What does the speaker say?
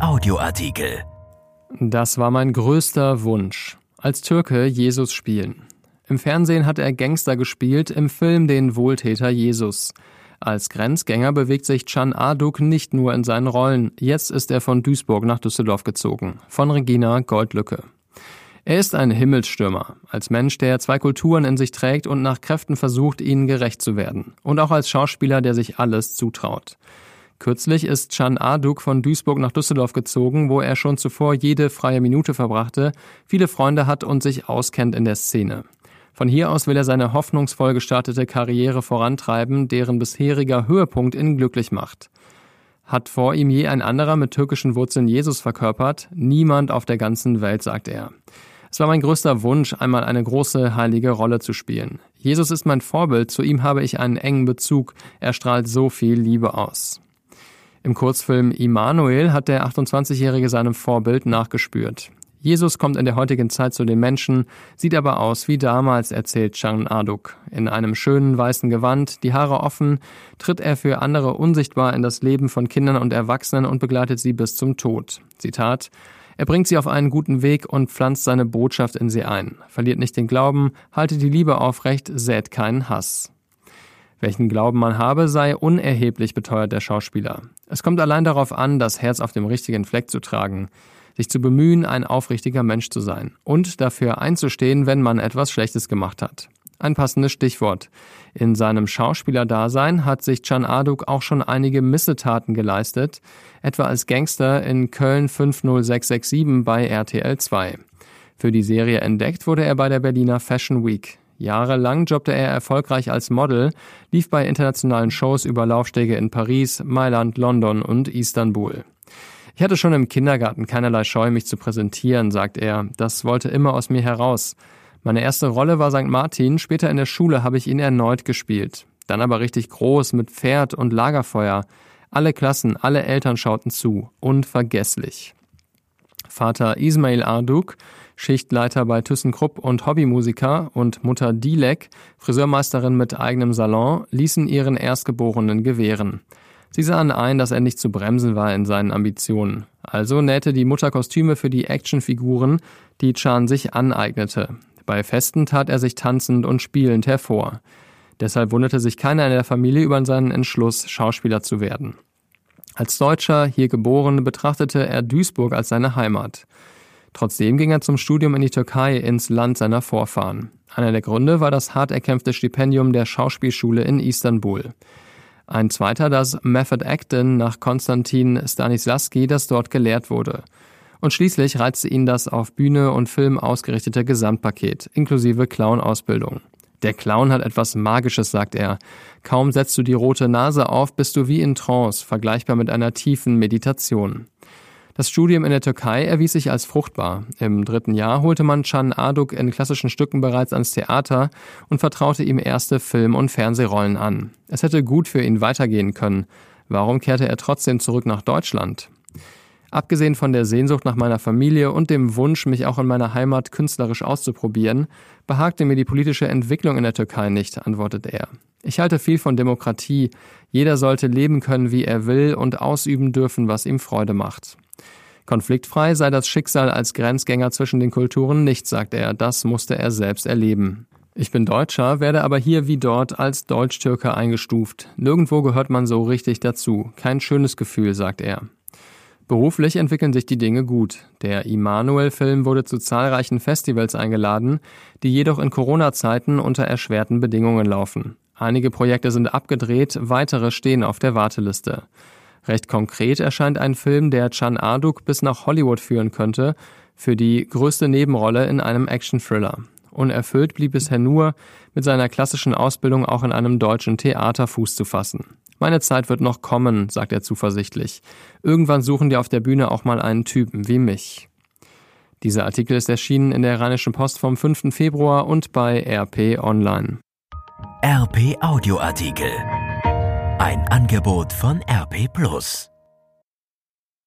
Audioartikel. Das war mein größter Wunsch. Als Türke Jesus spielen. Im Fernsehen hat er Gangster gespielt, im Film den Wohltäter Jesus. Als Grenzgänger bewegt sich Can Aduk nicht nur in seinen Rollen. Jetzt ist er von Duisburg nach Düsseldorf gezogen. Von Regina Goldlücke. Er ist ein Himmelsstürmer, als Mensch, der zwei Kulturen in sich trägt und nach Kräften versucht, ihnen gerecht zu werden. Und auch als Schauspieler, der sich alles zutraut. Kürzlich ist Can Aduk von Duisburg nach Düsseldorf gezogen, wo er schon zuvor jede freie Minute verbrachte, viele Freunde hat und sich auskennt in der Szene. Von hier aus will er seine hoffnungsvoll gestartete Karriere vorantreiben, deren bisheriger Höhepunkt ihn glücklich macht. Hat vor ihm je ein anderer mit türkischen Wurzeln Jesus verkörpert? Niemand auf der ganzen Welt, sagt er. Es war mein größter Wunsch, einmal eine große heilige Rolle zu spielen. Jesus ist mein Vorbild, zu ihm habe ich einen engen Bezug, er strahlt so viel Liebe aus. Im Kurzfilm Immanuel hat der 28-Jährige seinem Vorbild nachgespürt. Jesus kommt in der heutigen Zeit zu den Menschen, sieht aber aus wie damals, erzählt Chan Aduk. In einem schönen weißen Gewand, die Haare offen, tritt er für andere unsichtbar in das Leben von Kindern und Erwachsenen und begleitet sie bis zum Tod. Zitat er bringt sie auf einen guten Weg und pflanzt seine Botschaft in sie ein. Verliert nicht den Glauben, haltet die Liebe aufrecht, sät keinen Hass. Welchen Glauben man habe, sei unerheblich, beteuert der Schauspieler. Es kommt allein darauf an, das Herz auf dem richtigen Fleck zu tragen, sich zu bemühen, ein aufrichtiger Mensch zu sein und dafür einzustehen, wenn man etwas Schlechtes gemacht hat. Ein passendes Stichwort. In seinem Schauspielerdasein hat sich Can Aduk auch schon einige Missetaten geleistet, etwa als Gangster in Köln 50667 bei RTL 2. Für die Serie entdeckt wurde er bei der Berliner Fashion Week. Jahrelang jobbte er erfolgreich als Model, lief bei internationalen Shows über Laufstege in Paris, Mailand, London und Istanbul. Ich hatte schon im Kindergarten keinerlei Scheu, mich zu präsentieren, sagt er. Das wollte immer aus mir heraus. Meine erste Rolle war St. Martin, später in der Schule habe ich ihn erneut gespielt. Dann aber richtig groß mit Pferd und Lagerfeuer. Alle Klassen, alle Eltern schauten zu. Unvergesslich. Vater Ismail Arduk Schichtleiter bei ThyssenKrupp und Hobbymusiker und Mutter Dilek, Friseurmeisterin mit eigenem Salon, ließen ihren Erstgeborenen gewähren. Sie sahen ein, dass er nicht zu bremsen war in seinen Ambitionen. Also nähte die Mutter Kostüme für die Actionfiguren, die Chan sich aneignete. Bei Festen tat er sich tanzend und spielend hervor. Deshalb wunderte sich keiner in der Familie über seinen Entschluss, Schauspieler zu werden. Als Deutscher, hier geboren, betrachtete er Duisburg als seine Heimat. Trotzdem ging er zum Studium in die Türkei, ins Land seiner Vorfahren. Einer der Gründe war das hart erkämpfte Stipendium der Schauspielschule in Istanbul. Ein zweiter das Method Acton nach Konstantin Stanislavski, das dort gelehrt wurde. Und schließlich reizte ihn das auf Bühne und Film ausgerichtete Gesamtpaket, inklusive Clown-Ausbildung. Der Clown hat etwas Magisches, sagt er. Kaum setzt du die rote Nase auf, bist du wie in Trance, vergleichbar mit einer tiefen Meditation. Das Studium in der Türkei erwies sich als fruchtbar. Im dritten Jahr holte man Can Aduk in klassischen Stücken bereits ans Theater und vertraute ihm erste Film- und Fernsehrollen an. Es hätte gut für ihn weitergehen können. Warum kehrte er trotzdem zurück nach Deutschland? Abgesehen von der Sehnsucht nach meiner Familie und dem Wunsch, mich auch in meiner Heimat künstlerisch auszuprobieren, behagte mir die politische Entwicklung in der Türkei nicht, antwortet er. Ich halte viel von Demokratie. Jeder sollte leben können, wie er will und ausüben dürfen, was ihm Freude macht. Konfliktfrei sei das Schicksal als Grenzgänger zwischen den Kulturen nicht, sagt er, das musste er selbst erleben. Ich bin Deutscher, werde aber hier wie dort als Deutsch-Türke eingestuft. Nirgendwo gehört man so richtig dazu. Kein schönes Gefühl, sagt er. Beruflich entwickeln sich die Dinge gut. Der Immanuel-Film wurde zu zahlreichen Festivals eingeladen, die jedoch in Corona-Zeiten unter erschwerten Bedingungen laufen. Einige Projekte sind abgedreht, weitere stehen auf der Warteliste. Recht konkret erscheint ein Film, der Chan Aduk bis nach Hollywood führen könnte, für die größte Nebenrolle in einem Action-Thriller. Unerfüllt blieb bisher nur, mit seiner klassischen Ausbildung auch in einem deutschen Theater Fuß zu fassen. Meine Zeit wird noch kommen, sagt er zuversichtlich. Irgendwann suchen die auf der Bühne auch mal einen Typen wie mich. Dieser Artikel ist erschienen in der Rheinischen Post vom 5. Februar und bei RP Online. RP Audioartikel. Ein Angebot von RP Plus.